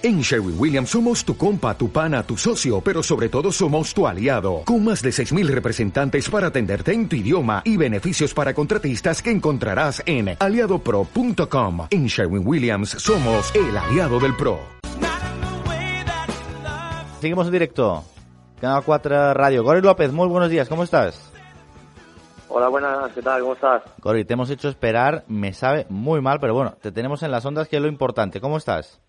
En Sherwin Williams somos tu compa, tu pana, tu socio, pero sobre todo somos tu aliado, con más de 6.000 representantes para atenderte en tu idioma y beneficios para contratistas que encontrarás en aliadopro.com. En Sherwin Williams somos el aliado del PRO. Seguimos en directo. Canal 4 Radio. Gori López, muy buenos días, ¿cómo estás? Hola, buenas, ¿qué tal? ¿Cómo estás? Gori, te hemos hecho esperar, me sabe muy mal, pero bueno, te tenemos en las ondas, que es lo importante. ¿Cómo estás?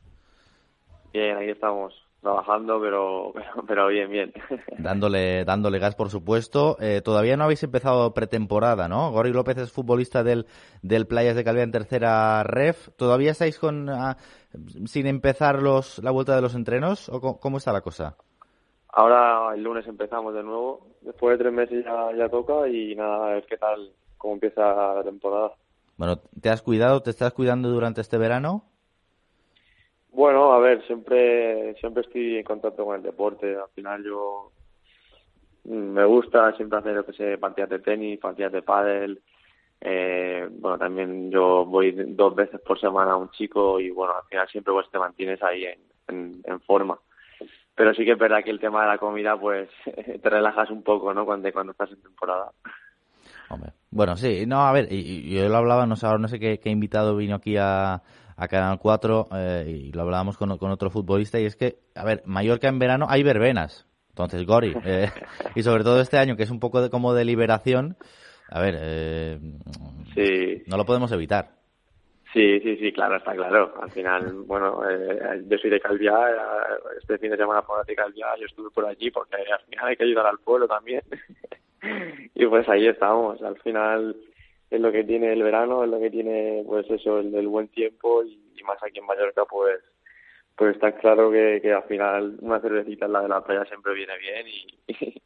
Bien, ahí estamos, trabajando, pero, pero, bien, bien. Dándole, dándole gas, por supuesto. Eh, todavía no habéis empezado pretemporada, ¿no? Gori López es futbolista del, del Playas de Calvia en tercera ref. ¿Todavía estáis con, ah, sin empezar los, la vuelta de los entrenos o cómo, está la cosa? Ahora el lunes empezamos de nuevo. Después de tres meses ya, ya toca y nada, es qué tal, cómo empieza la temporada. Bueno, ¿te has cuidado, te estás cuidando durante este verano? Bueno, a ver, siempre siempre estoy en contacto con el deporte. Al final yo mm, me gusta siempre hacer lo que sé, partidas de tenis, partidas de pádel. Eh, bueno, también yo voy dos veces por semana a un chico y bueno, al final siempre pues te mantienes ahí en, forma. Pero sí que es verdad que el tema de la comida pues te relajas un poco, ¿no? Cuando, cuando estás en temporada. Bueno, sí, no, a ver, yo lo hablaba, no sé, no sé qué, qué invitado vino aquí a, a Canal 4 eh, y lo hablábamos con, con, otro futbolista y es que, a ver, Mallorca en verano hay verbenas. Entonces, Gori, eh, y sobre todo este año que es un poco de, como de liberación, a ver, eh, sí. no lo podemos evitar. Sí, sí, sí, claro, está claro. Al final, bueno, eh, yo soy de Calviá, este fin de semana por de Calviá, yo estuve por allí porque al final hay que ayudar al pueblo también. y pues ahí estamos. Al final, es lo que tiene el verano, es lo que tiene pues eso, el, buen tiempo y, más aquí en Mallorca pues pues está claro que, que al final una cervecita en la de la playa siempre viene bien y,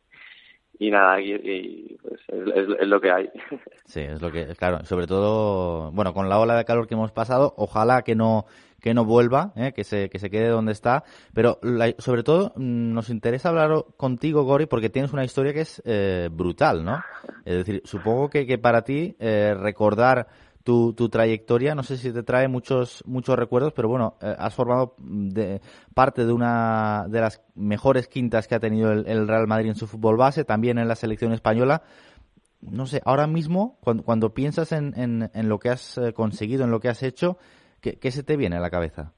y, nada, y, pues es, es, lo que hay. Sí, es lo que, claro, sobre todo, bueno, con la ola de calor que hemos pasado, ojalá que no que no vuelva, ¿eh? que, se, que se quede donde está. Pero sobre todo mm, nos interesa hablar contigo, Gori, porque tienes una historia que es eh, brutal, ¿no? Es decir, supongo que, que para ti eh, recordar tu, tu, trayectoria, no sé si te trae muchos muchos recuerdos, pero bueno, has formado de, parte de una de las mejores quintas que ha tenido el, Real Madrid en su fútbol base, también en la selección española. No sé, ahora mismo, cuando, cuando piensas en, en, en lo que has conseguido, en lo que has hecho, ¿Qué, se te viene a la cabeza?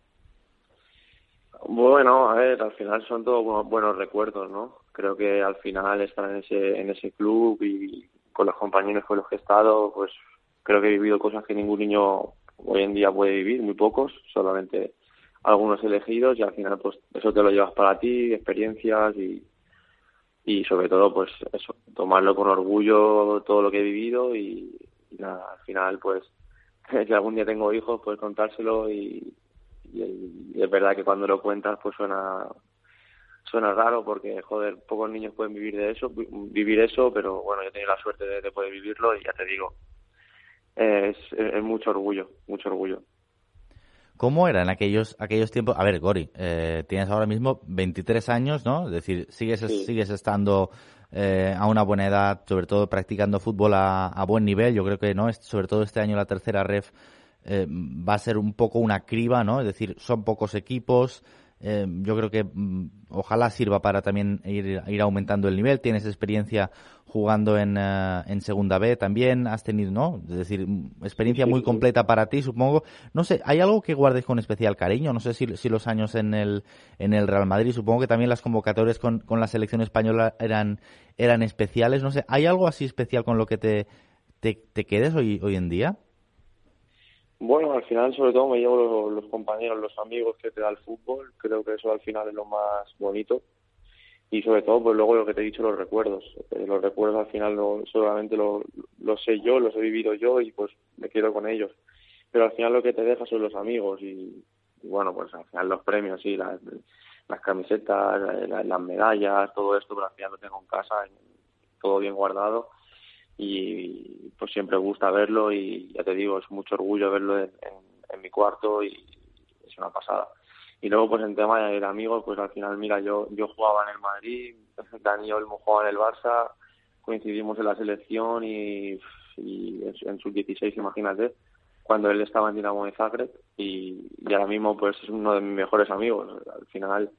Bueno, a ver, al final son todos buenos, recuerdos, ¿no? Creo que al final estar en ese, en ese club y con los compañeros con los que he estado, pues creo que he vivido cosas que ningún niño hoy en día puede vivir, muy pocos, solamente algunos elegidos y al final pues eso te lo llevas para ti, experiencias y, y sobre todo pues eso, tomarlo con orgullo todo lo que he vivido y, y nada, al final pues si algún día tengo hijos, pues contárselo y, es verdad que cuando lo cuentas, pues suena suena raro porque, joder, pocos niños pueden vivir de eso, vivir eso, pero bueno, yo tengo la suerte de, poder vivirlo y ya te digo, es, es, mucho orgullo, mucho orgullo. ¿Cómo era en aquellos, aquellos tiempos? A ver, Gori, eh, tienes ahora mismo 23 años, ¿no? Es decir, sigues, sigues estando eh, a una buena edad, sobre todo practicando fútbol a, buen nivel. Yo creo que no, sobre todo este año la tercera ref eh, va a ser un poco una criba, ¿no? Es decir, son pocos equipos. Eh, yo creo que mm, ojalá sirva para también ir, ir, aumentando el nivel. Tienes experiencia jugando en, eh, en Segunda B también, has tenido, ¿no? Es decir, mm, experiencia muy completa para ti, supongo. No sé, ¿hay algo que guardes con especial cariño? No sé si, si los años en el, en el Real Madrid, supongo que también las convocatorias con, con la selección española eran, eran especiales. No sé, ¿hay algo así especial con lo que te, te, te quedes hoy, hoy en día? Bueno, al final sobre todo me llevo los, compañeros, los amigos que te da el fútbol, creo que eso al final es lo más bonito. Y sobre todo pues luego lo que te he dicho los recuerdos, eh, los recuerdos al final no, solamente los lo sé yo, los he vivido yo y pues me quedo con ellos, pero al final lo que te deja son los amigos y, bueno pues al final los premios sí, las, las camisetas, las, medallas, todo esto, pero al final lo tengo en casa, todo bien guardado y pues siempre gusta verlo y ya te digo, es mucho orgullo verlo en, mi cuarto y es una pasada. Y luego pues en tema de amigos, pues al final mira, yo yo jugaba en el Madrid, Dani Olmo jugaba en el Barça, coincidimos en la selección y, y en, en sus 16, imagínate. cuando él estaba en Dinamo de Zagreb y, ahora mismo pues es uno de mis mejores amigos. Al final,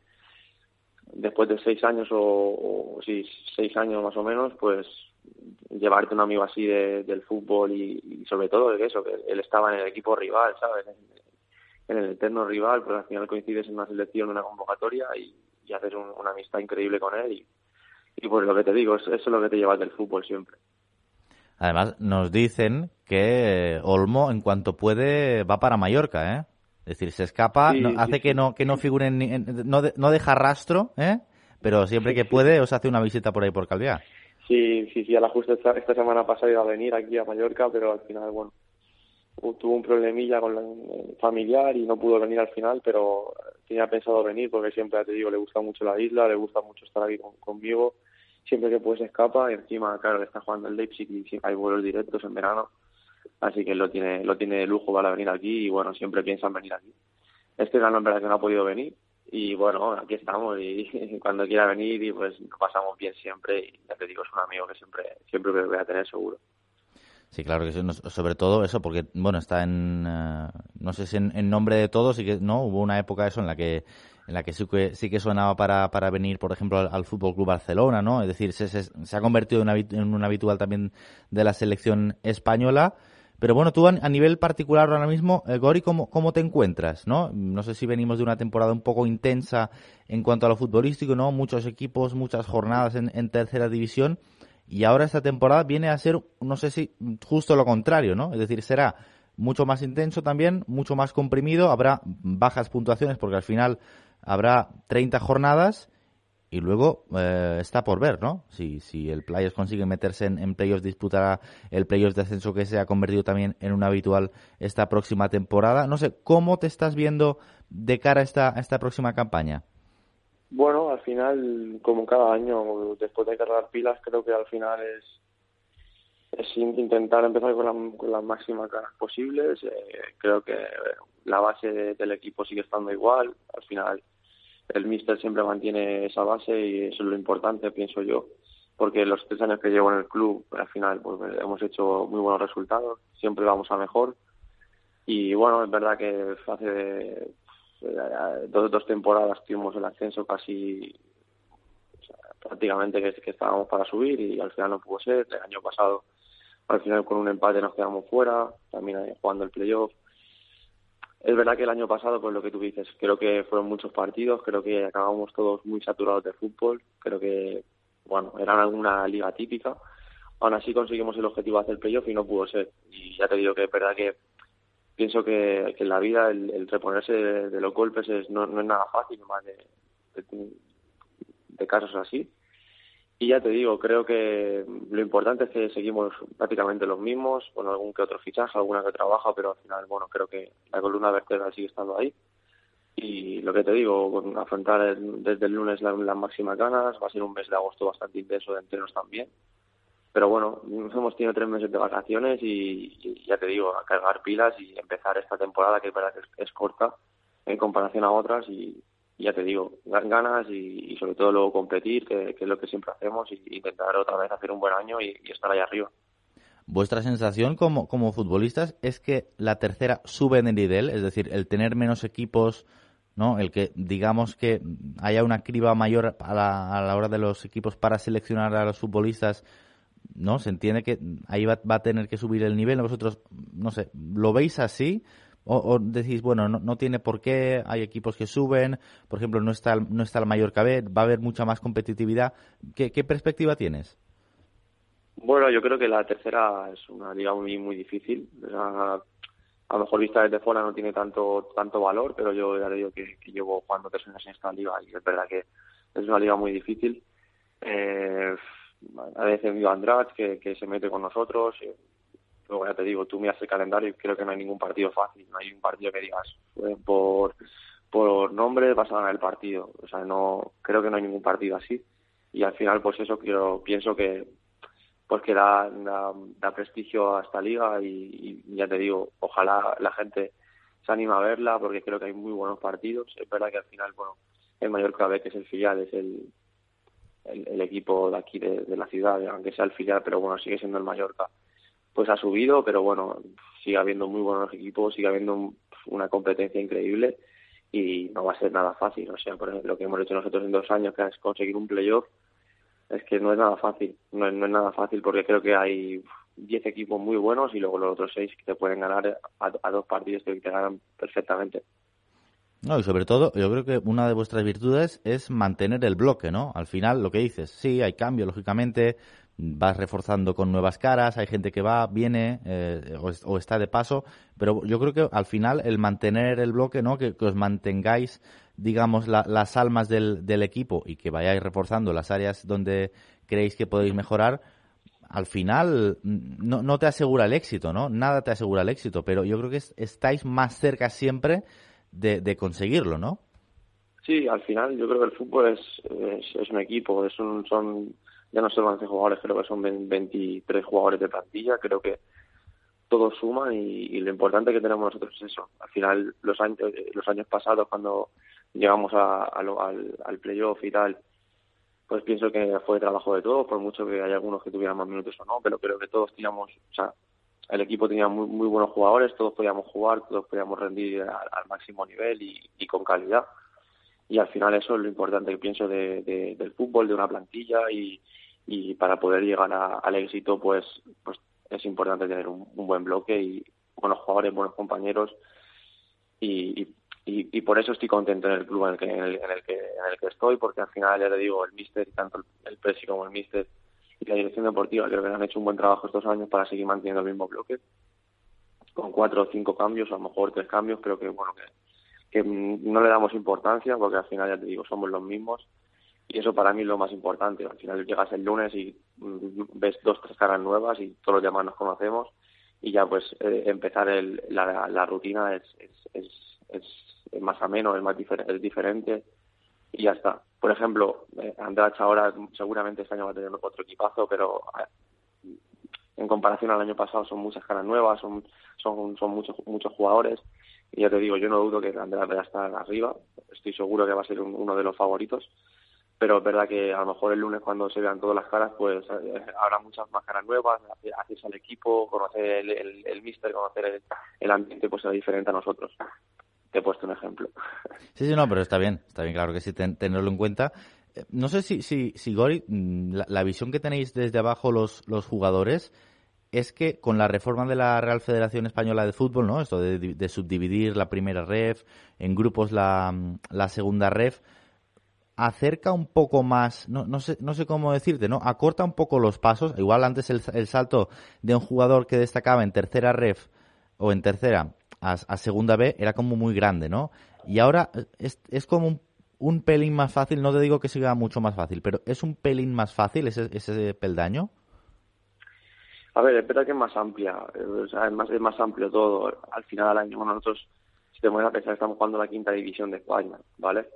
después de seis años o, sí, seis años más o menos, pues llevarte un amigo así del fútbol y, sobre todo de eso, que él estaba en el equipo rival, ¿sabes? En, el eterno rival, pues al final coincides en una selección, una convocatoria y, haces una amistad increíble con él y, y pues lo que te digo, eso es lo que te llevas del fútbol siempre. Además, nos dicen que Olmo, en cuanto puede, va para Mallorca, ¿eh? Es decir, se escapa, hace que no que no figuren, no, no deja rastro, ¿eh? Pero siempre que puede, os hace una visita por ahí por Calviá. Sí, sí, sí, a la esta, semana pasada iba a venir aquí a Mallorca, pero al final, bueno, tuvo un problemilla con la, familiar y no pudo venir al final, pero tenía pensado venir porque siempre, te digo, le gusta mucho la isla, le gusta mucho estar aquí conmigo siempre que puede escapa y encima, claro, está jugando el Leipzig y hay vuelos directos en verano, así que lo tiene, lo tiene de lujo para venir aquí y bueno, siempre piensan venir aquí. Este verano en verdad que no ha podido venir y bueno, aquí estamos y, cuando quiera venir y pues pasamos bien siempre y ya te digo, es un amigo que siempre, siempre voy a tener seguro. Sí, claro que sí, sobre todo eso, porque, bueno, está en, eh, no sé si en, nombre de todos, y que, ¿no? Hubo una época eso en la que en la que sí que, sí que sonaba para, para venir, por ejemplo, al, Fútbol Club Barcelona, ¿no? Es decir, se, se, ha convertido en, en, un habitual también de la selección española. Pero bueno, tú a, nivel particular ahora mismo, eh, Gori, ¿cómo, ¿cómo te encuentras? ¿no? no sé si venimos de una temporada un poco intensa en cuanto a lo futbolístico, ¿no? Muchos equipos, muchas jornadas en, en tercera división. Y ahora esta temporada viene a ser, no sé si justo lo contrario, ¿no? Es decir, será mucho más intenso también, mucho más comprimido, habrá bajas puntuaciones porque al final habrá 30 jornadas y luego eh, está por ver, ¿no? Si, si el Players consigue meterse en, en playoffs, disputará el playoffs de ascenso que se ha convertido también en un habitual esta próxima temporada. No sé, ¿cómo te estás viendo de cara a esta, esta próxima campaña? Bueno, al final, como cada año, después de cargar pilas, creo que al final es, es intentar empezar con, las máximas ganas posibles. Eh, creo que la base del equipo sigue estando igual. Al final, el míster siempre mantiene esa base y eso es lo importante, pienso yo, porque los tres años que llevo en el club, al final, pues hemos hecho muy buenos resultados, siempre vamos a mejor. Y bueno, es verdad que hace eh, dos, dos temporadas tuvimos el ascenso casi prácticamente que, que, estábamos para subir y al final no pudo ser. El año pasado, al final con un empate nos quedamos fuera, también jugando el playoff. Es verdad que el año pasado, pues lo que tú dices, creo que fueron muchos partidos, creo que acabamos todos muy saturados de fútbol, creo que, bueno, era alguna liga típica. Aún así conseguimos el objetivo de hacer playoff y no pudo ser. Y ya te digo que es verdad que pienso que, en la vida el, reponerse de, los golpes es, no, es nada fácil, más de, casos así. Y ya te digo, creo que lo importante es que seguimos prácticamente los mismos, con algún que otro fichaje, alguna que trabaja, pero al final, bueno, creo que la columna vertebral sigue estando ahí. Y lo que te digo, afrontar desde el lunes las, las máximas ganas, va a ser un mes de agosto bastante intenso de entrenos también pero bueno, hemos tenido tres meses de vacaciones y, ya te digo, a cargar pilas y empezar esta temporada que es verdad que es, corta en comparación a otras y, ya te digo, ganas y, sobre todo luego competir, que, es lo que siempre hacemos, y intentar otra vez hacer un buen año y, estar ahí arriba. ¿Vuestra sensación como, como futbolistas es que la tercera sube en el nivel? Es decir, el tener menos equipos, ¿no? El que digamos que haya una criba mayor a la, a la hora de los equipos para seleccionar a los futbolistas ¿no? Se entiende que ahí va, a tener que subir el nivel. Vosotros, no sé, ¿lo veis así? O, decís, bueno, no, no, tiene por qué, hay equipos que suben, por ejemplo, no está, no está el mayor B, va a haber mucha más competitividad. ¿Qué, ¿Qué, perspectiva tienes? Bueno, yo creo que la tercera es una liga muy, muy difícil. a lo mejor vista desde fuera no tiene tanto tanto valor, pero yo ya le digo que, llevo jugando tres años en esta liga y es verdad que es una liga muy difícil. Eh, a veces Andrade que, que se mete con nosotros. Luego ya te digo, tú miras el calendario y creo que no hay ningún partido fácil. No hay un partido que digas por, por nombre vas a ganar el partido. O sea, no creo que no hay ningún partido así. Y al final, pues eso quiero, pienso que pues que da, da, prestigio a esta liga y, ya te digo, ojalá la gente se anima a verla porque creo que hay muy buenos partidos. Es verdad que al final, bueno, el mayor clave que es el filial, es el, el, equipo de aquí de, la ciudad, aunque sea el filial, pero bueno, sigue siendo el Mallorca. Pues ha subido, pero bueno, sigue habiendo muy buenos equipos, sigue habiendo una competencia increíble y no va a ser nada fácil. O sea, por ejemplo, lo que hemos hecho nosotros en dos años, que es conseguir un playoff, es que no es nada fácil. No es, no es nada fácil porque creo que hay 10 equipos muy buenos y luego los otros 6 que te pueden ganar a, dos partidos que te ganan perfectamente. No, y sobre todo, yo creo que una de vuestras virtudes es mantener el bloque, ¿no? Al final, lo que dices, sí, hay cambio, lógicamente, vas reforzando con nuevas caras, hay gente que va, viene eh, o, está de paso, pero yo creo que al final el mantener el bloque, ¿no? Que, os mantengáis, digamos, las almas del, del, equipo y que vayáis reforzando las áreas donde creéis que podéis mejorar, al final no, no te asegura el éxito, ¿no? Nada te asegura el éxito, pero yo creo que estáis más cerca siempre de, de conseguirlo, ¿no? Sí, al final yo creo que el fútbol es, es, un equipo, es un, son ya no son 11 jugadores, creo que son 23 jugadores de plantilla, creo que todos suman y, lo importante que tenemos nosotros es eso. Al final, los años, los años pasados, cuando llegamos a, al, al playoff y tal, pues pienso que fue trabajo de todos, por mucho que haya algunos que tuvieran más minutos o no, pero creo que todos teníamos, o sea, el equipo tenía muy, muy buenos jugadores, todos podíamos jugar, todos podíamos rendir al, máximo nivel y, con calidad. Y al final eso es lo importante que pienso de, del fútbol, de una plantilla y, y para poder llegar al éxito pues pues es importante tener un, buen bloque y buenos jugadores, buenos compañeros. Y, y, por eso estoy contento en el club en el que en el, que en el que estoy porque al final ya le digo el míster tanto el presi como el míster y la dirección deportiva creo que han hecho un buen trabajo estos años para seguir manteniendo el mismo bloque. Con cuatro o cinco cambios, a lo mejor tres cambios, creo que bueno que, que no le damos importancia porque al final ya te digo somos los mismos y eso para mí es lo más importante. Al final llegas el lunes y mm, ves dos, tres caras nuevas y todos los demás nos conocemos. Y ya pues eh, empezar el, la, la, rutina es, es, es, es, más ameno, es más es diferente. Y ya está. Por ejemplo, eh, ahora seguramente este año va a tener otro equipazo, pero eh, en comparación al año pasado son muchas caras nuevas, son, son, son muchos, muchos jugadores. Y ya te digo, yo no dudo que Andrach vaya a estar arriba, estoy seguro que va a ser uno de los favoritos pero es verdad que a lo mejor el lunes cuando se vean todas las caras pues eh, habrá muchas más caras nuevas, haces al equipo, conocer el, el, el mister, conocer el, ambiente pues será diferente a nosotros. Te he puesto un ejemplo. Sí, sí, no, pero está bien, está bien, claro que sí, tenerlo en cuenta. Eh, no sé si, si, si Gori, mm, la, visión que tenéis desde abajo los, los jugadores es que con la reforma de la Real Federación Española de Fútbol, ¿no? Esto de, de subdividir la primera ref, en grupos la, la segunda ref, acerca un poco más, no, no, sé, no sé cómo decirte, ¿no? Acorta un poco los pasos. Igual antes el, salto de un jugador que destacaba en tercera ref o en tercera a, segunda B era como muy grande, ¿no? Y ahora es, es como un, pelín más fácil, no te digo que siga mucho más fácil, pero es un pelín más fácil ese, ese peldaño. A ver, es verdad que es más amplia, es, más, es más amplio todo. Al final del año, nosotros, si te mueves a pensar, estamos jugando la quinta división de España, ¿vale?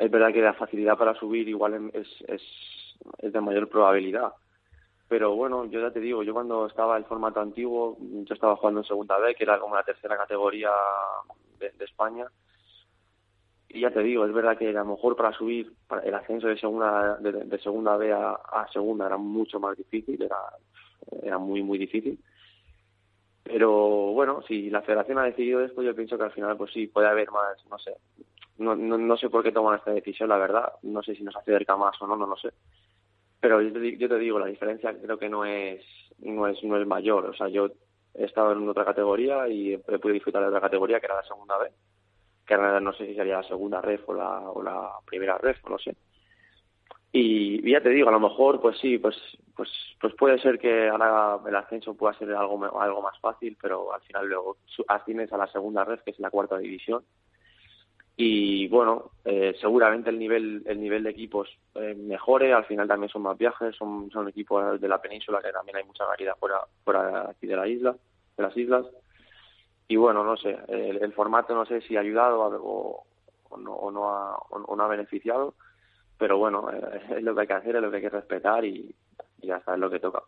Es verdad que la facilidad para subir igual es, es, es de mayor probabilidad. Pero bueno, yo ya te digo, yo cuando estaba el formato antiguo, yo estaba jugando en segunda B, que era como la tercera categoría de, España. Y ya te digo, es verdad que a lo mejor para subir el ascenso de segunda de, segunda B a, a, segunda era mucho más difícil, era, era muy, muy difícil. Pero bueno, si la federación ha decidido esto, yo pienso que al final, pues sí, puede haber más, no sé, no, no, no sé por qué toman esta decisión, la verdad. No sé si nos acerca más o no, no lo sé. Pero yo te, yo te digo, la diferencia creo que no es, no es, no es mayor. O sea, yo he estado en otra categoría y he podido disfrutar de otra categoría que era la segunda B, que no sé si sería la segunda ref o la, o la primera ref, no sé. Y, ya te digo, a lo mejor, pues sí, pues, pues, pues puede ser que ahora el ascenso pueda ser algo, algo más fácil, pero al final luego asciendes a la segunda ref, que es la cuarta división, y bueno eh, seguramente el nivel el nivel de equipos eh, mejore. Al final también son más viajes son, son equipos de la península que también hay mucha variedad fuera fuera aquí de la isla de las islas. Y bueno no sé el, formato no sé si ha ayudado o, no, o no ha o, no ha beneficiado pero bueno eh, es lo que hay que hacer es lo que hay que respetar y, y ya está es lo que toca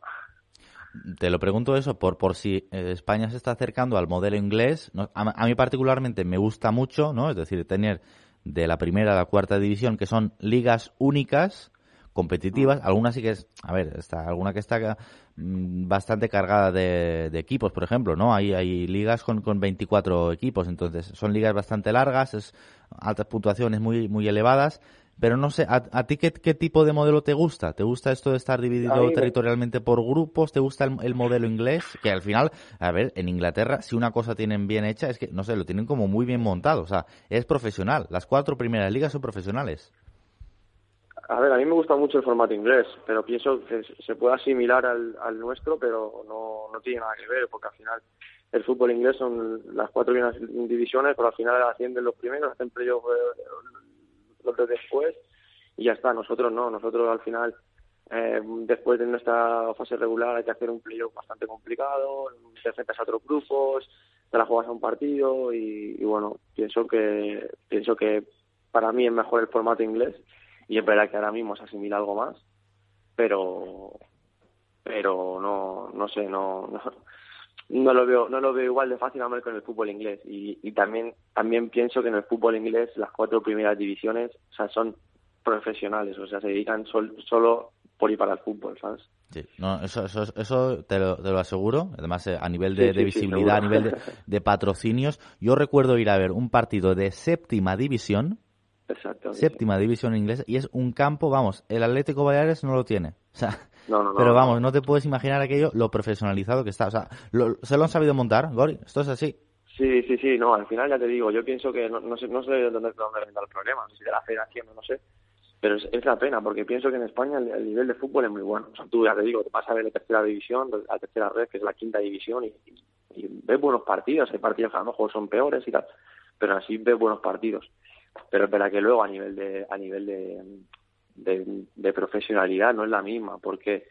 te lo pregunto eso por, por si eh, España se está acercando al modelo inglés. A, mí particularmente me gusta mucho, ¿no? Es decir, tener de la primera a la cuarta división, que son ligas únicas, competitivas. Algunas sí que es, a ver, está, alguna que está mm, bastante cargada de, equipos, por ejemplo, ¿no? Hay, hay ligas con, con 24 equipos, entonces son ligas bastante largas, es altas puntuaciones muy, muy elevadas pero no sé, ¿a, ti qué, tipo de modelo te gusta? ¿Te gusta esto de estar dividido territorialmente por grupos? ¿Te gusta el, modelo inglés? Que al final, a ver, en Inglaterra, si una cosa tienen bien hecha, es que, no sé, lo tienen como muy bien montado. O sea, es profesional. Las cuatro primeras ligas son profesionales. A ver, a mí me gusta mucho el formato inglés, pero pienso que se puede asimilar al, nuestro, pero no, no tiene nada que ver, porque al final el fútbol inglés son las cuatro primeras divisiones, pero al final ascienden los primeros, siempre yo los de después y ya está. Nosotros no, nosotros al final, eh, después de nuestra fase regular hay que hacer un playoff bastante complicado, te enfrentas a otros grupos, te la juegas a un partido y, bueno, pienso que pienso que para mí es mejor el formato inglés y es verdad que ahora mismo se asimila algo más, pero pero no no sé, no, no no lo veo no lo veo igual de fácil a ver con el fútbol inglés. Y, y también también pienso que en el fútbol inglés las cuatro primeras divisiones o sea son profesionales o sea se dedican solo por ir para el fútbol sabes sí no eso eso, eso te, lo, te lo aseguro. Además eh, a nivel de, visibilidad a nivel de, patrocinios. Yo recuerdo ir a ver un partido de séptima división. Exacto. Séptima división inglesa y es un campo, vamos, el Atlético Baleares no lo tiene. O sea, pero vamos, no. te puedes imaginar aquello, lo profesionalizado que está. O sea, ¿se lo han sabido montar, Gori? ¿Esto es así? Sí, sí, sí, no, al final ya te digo, yo pienso que no, no sé, no sé dónde, dónde viene el problema, si de la federación no sé, pero es, la pena, porque pienso que en España el, nivel de fútbol es muy bueno. O sea, tú ya te digo, te vas a ver la tercera división, la tercera red, que es la quinta división, y, ves buenos partidos, hay partidos que a lo mejor son peores y tal, pero así ves buenos partidos. Pero es verdad que luego a nivel de, a nivel de, de profesionalidad no es la misma, porque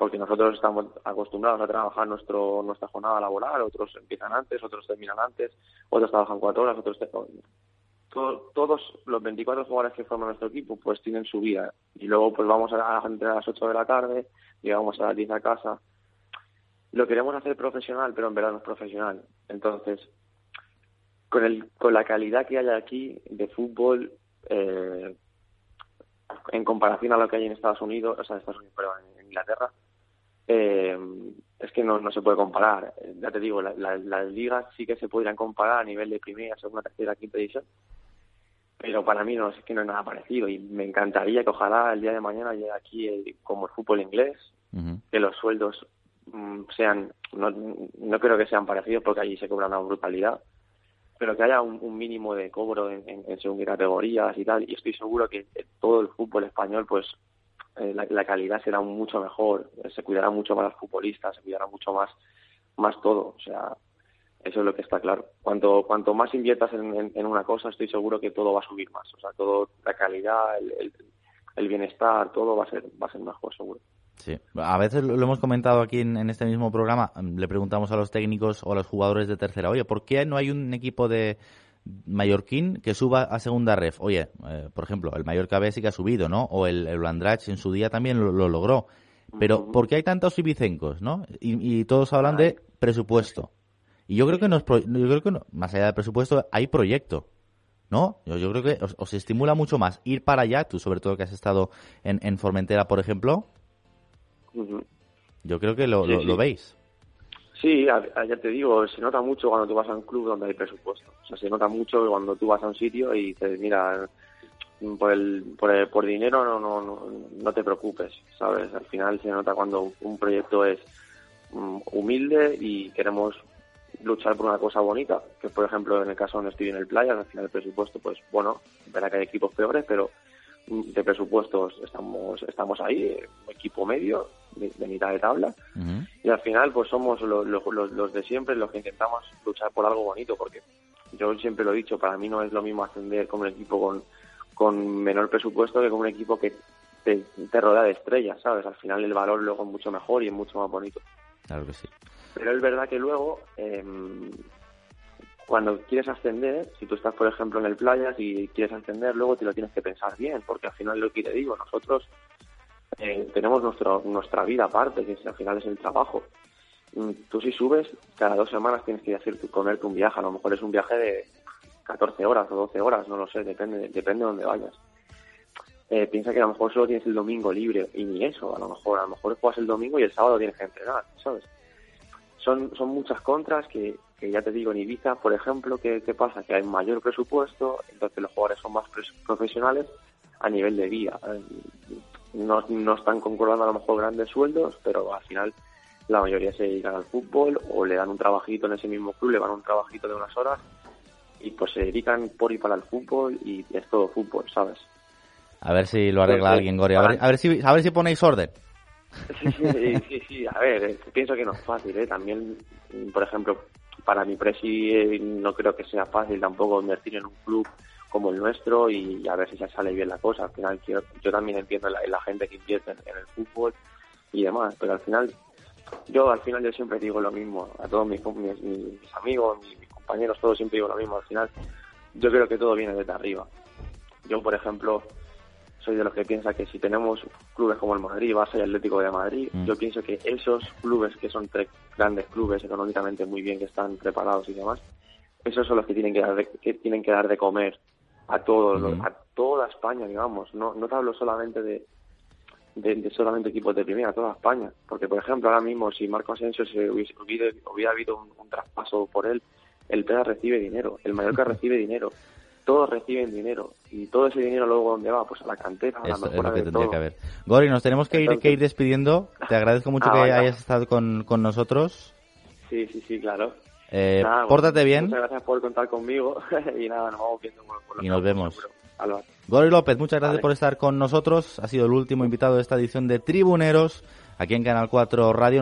porque nosotros estamos acostumbrados a trabajar nuestro, nuestra jornada laboral, otros empiezan antes, otros terminan antes, otros trabajan cuatro horas, otros... Todos, todos los 24 jugadores que forman nuestro equipo pues tienen su vida y luego pues vamos a, entre las 8 de la tarde, llegamos a las 10 a casa. Lo queremos hacer profesional, pero en verdad no es profesional. Entonces, con, el, con la calidad que hay aquí de fútbol, eh, en comparación a lo que hay en Estados Unidos, o sea, en Estados Unidos, perdón, en Inglaterra, eh, es que no, no se puede comparar. Ya te digo, las ligas sí que se podrían comparar a nivel de primera, segunda, tercera, quinta edición, pero para mí no es que no es nada parecido y me encantaría que ojalá el día de mañana llegue aquí eh, como el fútbol inglés, que los sueldos mm, sean, no, no creo que sean parecidos porque allí se cobra una brutalidad, pero que haya un, mínimo de cobro en, en, según categorías y tal, y estoy seguro que todo el fútbol español pues eh, la, calidad será mucho mejor, se cuidará mucho más los futbolistas, se cuidará mucho más, más todo. O sea, eso es lo que está claro. Cuanto, cuanto más inviertas en, una cosa, estoy seguro que todo va a subir más. O sea, todo, la calidad, el, el, bienestar, todo va a ser, va a ser mejor, seguro. Sí, a veces lo hemos comentado aquí en, en, este mismo programa, le preguntamos a los técnicos o a los jugadores de tercera, oye, ¿por qué no hay un equipo de, mallorquín que suba a segunda ref. Oye, eh, por ejemplo, el Mallorca B sí que ha subido, ¿no? O el, el en su día también lo, logró. Pero, ¿por qué hay tantos ibicencos, no? Y, todos hablan de presupuesto. Y yo creo que, nos, yo creo que más allá del presupuesto hay proyecto, ¿no? Yo, yo creo que os, estimula mucho más ir para allá, tú sobre todo que has estado en, en Formentera, por ejemplo. Yo creo que lo, lo veis. Sí, ya te digo, se nota mucho cuando tú vas a un club donde hay presupuesto. O sea, se nota mucho cuando tú vas a un sitio y dices, mira, por, el, por, por dinero no, no, no, te preocupes, ¿sabes? Al final se nota cuando un proyecto es mm, humilde y queremos luchar por una cosa bonita, que por ejemplo en el caso donde estoy en el playa, al final el presupuesto, pues bueno, verá que hay equipos peores, pero de presupuestos estamos estamos ahí, equipo medio, de, mitad de tabla, y al final pues somos los, los, de siempre los que intentamos luchar por algo bonito, porque yo siempre lo he dicho, para mí no es lo mismo ascender como un equipo con, con menor presupuesto que como un equipo que te, te rodea de estrellas, ¿sabes? Al final el valor luego es mucho mejor y es mucho más bonito. Claro que sí. Pero es verdad que luego eh, cuando quieres ascender, si tú estás, por ejemplo, en el playa, y quieres ascender, luego te lo tienes que pensar bien, porque al final lo que te digo, nosotros eh, tenemos nuestro, nuestra vida aparte, que al final es el trabajo. Mm, tú si subes, cada dos semanas tienes que hacer, comerte un viaje, a lo mejor es un viaje de 14 horas o 12 horas, no lo sé, depende, depende de dónde vayas. eh, piensa que a lo mejor solo tienes el domingo libre y ni eso, a lo mejor, a lo mejor juegas el domingo y el sábado tienes que entrenar, ¿sabes? Son, son muchas contras que, ya te digo, en Ibiza, por ejemplo, ¿qué, ¿qué pasa? Que hay mayor presupuesto, entonces los jugadores son más profesionales a nivel de vida. No, no están concordando a lo mejor grandes sueldos, pero al final la mayoría se dedican al fútbol o le dan un trabajito en ese mismo club, le van un trabajito de unas horas y pues se dedican por y para el fútbol y es todo fútbol, ¿sabes? A ver si lo arregla alguien, Gori. A ver, a ver, si, a ver si ponéis orden. Sí, sí, sí, sí, a ver, eh, pienso que no es fácil, ¿eh? También, por ejemplo, para mi presi eh, no creo que sea fácil tampoco invertir en un club como el nuestro y a ver si se sale bien la cosa. Al final, yo, yo también entiendo la, la gente que invierte en, el fútbol y demás, pero al final, yo al final yo siempre digo lo mismo a todos mis, mis, amigos, mis, mis compañeros, todos siempre digo lo mismo. Al final, yo creo que todo viene desde arriba. Yo, por ejemplo, soy de los que piensa que si tenemos clubes como el Madrid, Barça y Atlético de Madrid, mm. yo pienso que esos clubes que son tres grandes clubes económicamente muy bien, que están preparados y demás, esos son los que tienen que dar de, que tienen que dar de comer a todos mm. a toda España, digamos. No, no te hablo solamente de, de, solamente equipos de primera, toda España. Porque, por ejemplo, ahora mismo, si Marco Asensio se hubiese, hubiera, habido un, traspaso por él, el PEDA recibe dinero, el Mallorca recibe dinero, todos reciben dinero. Y todo ese dinero luego dónde va pues a la cantera a la es lo que tendría que haber. Gori nos tenemos que ir que ir despidiendo. Te agradezco mucho ah, que hayas estado con, con nosotros. Sí sí sí claro eh, pórtate bien. muchas gracias por contar conmigo. Y nada nos vamos viendo y nos vemos. Gori López muchas gracias por estar con nosotros. Ha sido el último invitado de esta edición de Tribuneros aquí en Canal 4 Radio